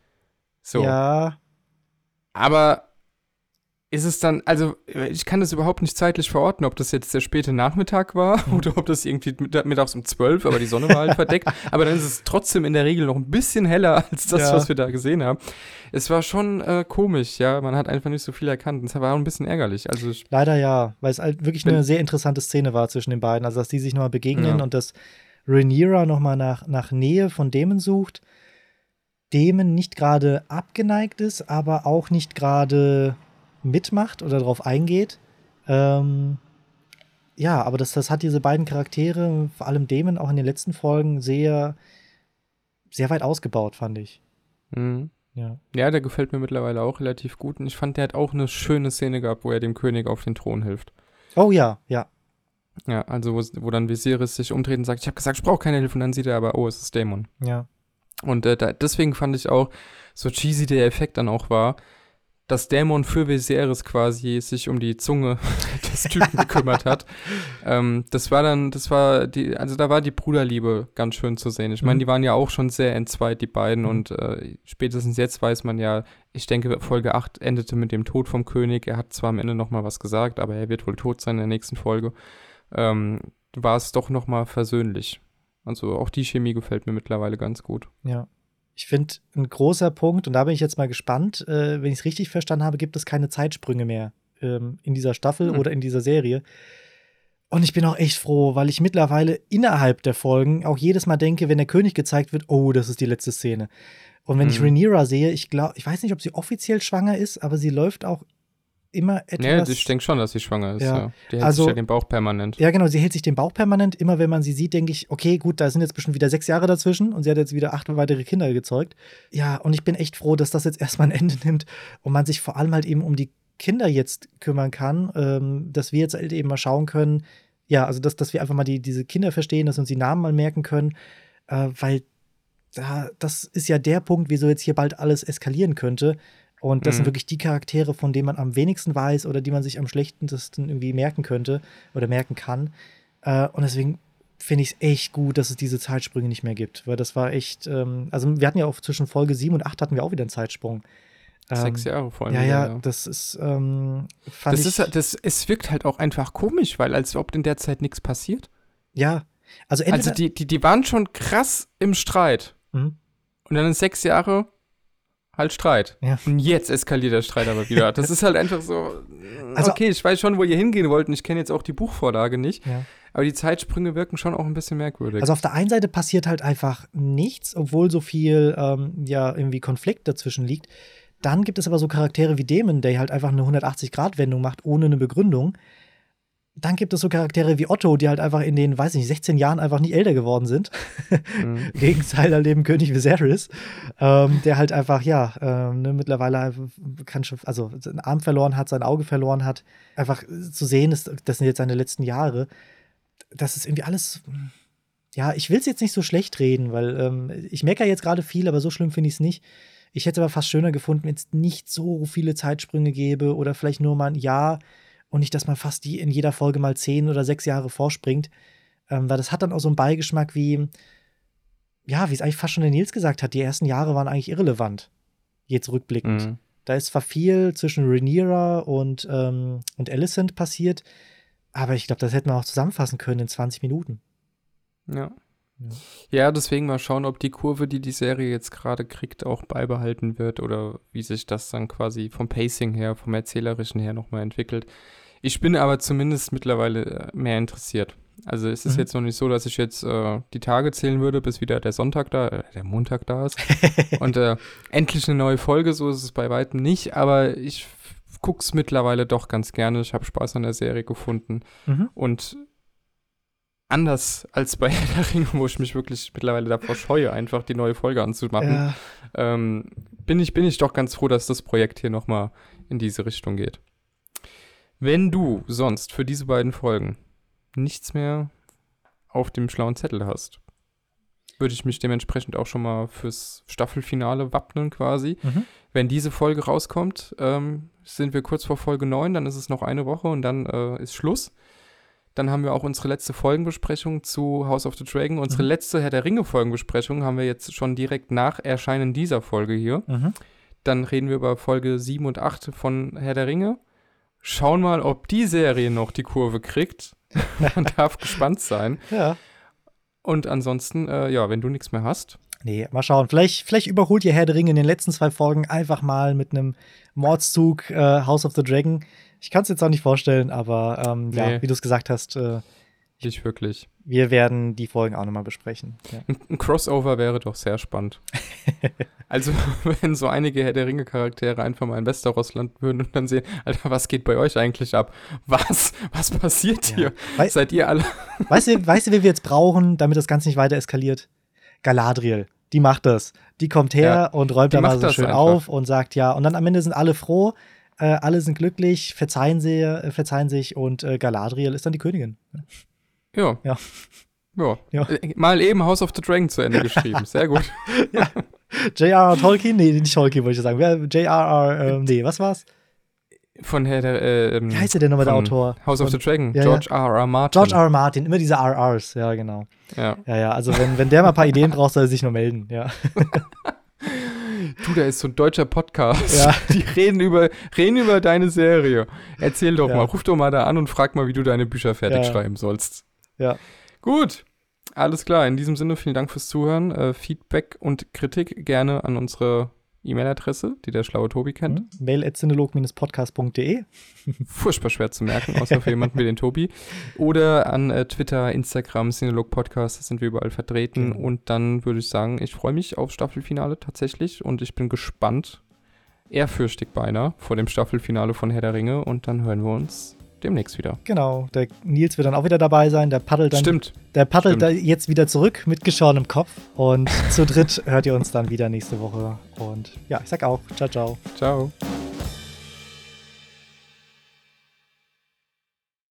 So. Ja. Aber ist es dann, also ich kann das überhaupt nicht zeitlich verorten, ob das jetzt der späte Nachmittag war mhm. oder ob das irgendwie mittags um zwölf, aber die Sonne war halt verdeckt. Aber dann ist es trotzdem in der Regel noch ein bisschen heller als das, ja. was wir da gesehen haben. Es war schon äh, komisch, ja. Man hat einfach nicht so viel erkannt. Es war auch ein bisschen ärgerlich. Also Leider ja, weil es halt wirklich eine sehr interessante Szene war zwischen den beiden. Also dass die sich nochmal begegnen ja. und dass Rhaenyra nochmal nach, nach Nähe von Damon sucht. Damon nicht gerade abgeneigt ist, aber auch nicht gerade mitmacht oder darauf eingeht. Ähm, ja, aber das, das hat diese beiden Charaktere, vor allem Damon, auch in den letzten Folgen sehr, sehr weit ausgebaut, fand ich. Mhm. Ja. ja, der gefällt mir mittlerweile auch relativ gut. Und ich fand, der hat auch eine schöne Szene gehabt, wo er dem König auf den Thron hilft. Oh ja, ja. Ja, also wo, wo dann Viserys sich umdreht und sagt, ich habe gesagt, ich brauche keine Hilfe. Und dann sieht er aber, oh, es ist Dämon. Ja. Und äh, da, deswegen fand ich auch, so cheesy der Effekt dann auch war, dass Dämon für Viserys quasi sich um die Zunge des Typen gekümmert hat. Ähm, das war dann, das war die, also da war die Bruderliebe ganz schön zu sehen. Ich meine, mhm. die waren ja auch schon sehr entzweit, die beiden, mhm. und äh, spätestens jetzt weiß man ja, ich denke, Folge 8 endete mit dem Tod vom König. Er hat zwar am Ende nochmal was gesagt, aber er wird wohl tot sein in der nächsten Folge. Ähm, war es doch nochmal versöhnlich. Also auch die Chemie gefällt mir mittlerweile ganz gut. Ja. Ich finde, ein großer Punkt, und da bin ich jetzt mal gespannt, äh, wenn ich es richtig verstanden habe, gibt es keine Zeitsprünge mehr ähm, in dieser Staffel mhm. oder in dieser Serie. Und ich bin auch echt froh, weil ich mittlerweile innerhalb der Folgen auch jedes Mal denke, wenn der König gezeigt wird, oh, das ist die letzte Szene. Und wenn mhm. ich Rhaenyra sehe, ich glaube, ich weiß nicht, ob sie offiziell schwanger ist, aber sie läuft auch immer etwas. Ja, ich denke schon, dass sie schwanger ist. Ja. ja. Die hält also, sich ja den Bauch permanent. Ja, genau, sie hält sich den Bauch permanent. Immer wenn man sie sieht, denke ich, okay, gut, da sind jetzt bestimmt wieder sechs Jahre dazwischen und sie hat jetzt wieder acht weitere Kinder gezeugt. Ja, und ich bin echt froh, dass das jetzt erstmal ein Ende nimmt und man sich vor allem halt eben um die Kinder jetzt kümmern kann, ähm, dass wir jetzt halt eben mal schauen können, ja, also dass, dass wir einfach mal die, diese Kinder verstehen, dass wir uns die Namen mal merken können, äh, weil da, das ist ja der Punkt, wieso jetzt hier bald alles eskalieren könnte. Und das mhm. sind wirklich die Charaktere, von denen man am wenigsten weiß oder die man sich am schlechtesten irgendwie merken könnte oder merken kann. Äh, und deswegen finde ich es echt gut, dass es diese Zeitsprünge nicht mehr gibt. Weil das war echt, ähm, also wir hatten ja auch zwischen Folge 7 und 8 hatten wir auch wieder einen Zeitsprung. Ähm, Sechs Jahre vor allem. Ja, ja, ja, das ist, ähm, das. Ist, das, es wirkt halt auch einfach komisch, weil als ob in der Zeit nichts passiert. Ja. Also, also die, die, die waren schon krass im Streit. Mhm. Und dann in sechs Jahre halt Streit. Ja. Und jetzt eskaliert der Streit aber wieder. Das ist halt einfach so, also, okay, ich weiß schon, wo ihr hingehen wollt und ich kenne jetzt auch die Buchvorlage nicht. Ja. Aber die Zeitsprünge wirken schon auch ein bisschen merkwürdig. Also auf der einen Seite passiert halt einfach nichts, obwohl so viel ähm, ja irgendwie Konflikt dazwischen liegt. Dann gibt es aber so Charaktere wie Damon, der halt einfach eine 180-Grad-Wendung macht, ohne eine Begründung. Dann gibt es so Charaktere wie Otto, die halt einfach in den, weiß ich nicht, 16 Jahren einfach nicht älter geworden sind. Mhm. Gegenteil dem König Viserys, ähm, der halt einfach, ja, ähm, ne, mittlerweile kann schon, also seinen Arm verloren hat, sein Auge verloren hat. Einfach zu sehen, ist, das sind jetzt seine letzten Jahre. Das ist irgendwie alles, ja, ich will es jetzt nicht so schlecht reden, weil ähm, ich meckere jetzt gerade viel, aber so schlimm finde ich es nicht. Ich hätte aber fast schöner gefunden, wenn es nicht so viele Zeitsprünge gäbe oder vielleicht nur mal ein Jahr und nicht, dass man fast die in jeder Folge mal zehn oder sechs Jahre vorspringt. Ähm, weil das hat dann auch so einen Beigeschmack wie, ja, wie es eigentlich fast schon der Nils gesagt hat, die ersten Jahre waren eigentlich irrelevant. Jetzt rückblickend. Mhm. Da ist zwar viel zwischen Rhaenyra und, ähm, und Alicent passiert, aber ich glaube, das hätten wir auch zusammenfassen können in 20 Minuten. Ja. Ja. ja, deswegen mal schauen, ob die Kurve, die die Serie jetzt gerade kriegt, auch beibehalten wird oder wie sich das dann quasi vom Pacing her, vom Erzählerischen her nochmal entwickelt. Ich bin aber zumindest mittlerweile äh, mehr interessiert. Also es ist mhm. jetzt noch nicht so, dass ich jetzt äh, die Tage zählen würde, bis wieder der Sonntag da, äh, der Montag da ist. und äh, endlich eine neue Folge, so ist es bei weitem nicht, aber ich gucke es mittlerweile doch ganz gerne. Ich habe Spaß an der Serie gefunden. Mhm. Und anders als bei der Ringe, wo ich mich wirklich mittlerweile davor scheue, einfach die neue Folge anzumachen, ja. ähm, bin, ich, bin ich doch ganz froh, dass das Projekt hier nochmal in diese Richtung geht. Wenn du sonst für diese beiden Folgen nichts mehr auf dem schlauen Zettel hast, würde ich mich dementsprechend auch schon mal fürs Staffelfinale wappnen quasi. Mhm. Wenn diese Folge rauskommt, ähm, sind wir kurz vor Folge 9, dann ist es noch eine Woche und dann äh, ist Schluss. Dann haben wir auch unsere letzte Folgenbesprechung zu House of the Dragon. Unsere mhm. letzte Herr der Ringe-Folgenbesprechung haben wir jetzt schon direkt nach Erscheinen dieser Folge hier. Mhm. Dann reden wir über Folge 7 und 8 von Herr der Ringe. Schauen mal, ob die Serie noch die Kurve kriegt. Man darf gespannt sein. Ja. Und ansonsten, äh, ja, wenn du nichts mehr hast. Nee, mal schauen. Vielleicht, vielleicht überholt ihr Herr der Ringe in den letzten zwei Folgen einfach mal mit einem Mordszug äh, House of the Dragon. Ich kann es jetzt auch nicht vorstellen, aber ähm, nee. ja, wie du es gesagt hast. Äh, nicht wirklich. Wir werden die Folgen auch nochmal besprechen. Ja. Ein, Crossover wäre doch sehr spannend. also, wenn so einige Herr der Ringe-Charaktere einfach mal in Westeros landen würden und dann sehen, Alter, was geht bei euch eigentlich ab? Was? Was passiert hier? Ja. Seid ihr alle. weißt du, weißt du, wie wir jetzt brauchen, damit das Ganze nicht weiter eskaliert? Galadriel. Die macht das. Die kommt her ja, und räumt da mal so schön einfach. auf und sagt ja. Und dann am Ende sind alle froh äh, alle sind glücklich, verzeihen, sie, äh, verzeihen sich und äh, Galadriel ist dann die Königin. Ja. Ja. Ja. ja. Mal eben House of the Dragon zu Ende geschrieben. Sehr gut. ja. J.R.R. Tolkien? Nee, nicht Tolkien, wollte ich sagen. J.R.R. Ähm, nee, was war's? Von Herr der. Äh, Wie heißt der denn nochmal der Autor? House of the Dragon. Ja, George R. R. Martin. George R. R. Martin, immer diese RRs, ja, genau. Ja. Ja, ja, also wenn, wenn der mal ein paar Ideen braucht, soll er sich nur melden, ja. Du, da ist so ein deutscher Podcast. Ja. Die reden über, reden über deine Serie. Erzähl doch ja. mal, ruf doch mal da an und frag mal, wie du deine Bücher fertig ja. schreiben sollst. Ja. Gut. Alles klar. In diesem Sinne, vielen Dank fürs Zuhören. Äh, Feedback und Kritik gerne an unsere E-Mail-Adresse, die der schlaue Tobi kennt. Mhm. Mail at podcastde Furchtbar schwer zu merken, außer für jemanden wie den Tobi. Oder an äh, Twitter, Instagram, Cinelog Podcast, da sind wir überall vertreten. Genau. Und dann würde ich sagen, ich freue mich auf Staffelfinale tatsächlich und ich bin gespannt, ehrfürchtig beinahe, vor dem Staffelfinale von Herr der Ringe. Und dann hören wir uns demnächst wieder. Genau, der Nils wird dann auch wieder dabei sein. Der paddelt dann. Stimmt. Der paddelt Stimmt. jetzt wieder zurück mit geschorenem Kopf. Und zu dritt hört ihr uns dann wieder nächste Woche. Und ja, ich sag auch, ciao, ciao. Ciao.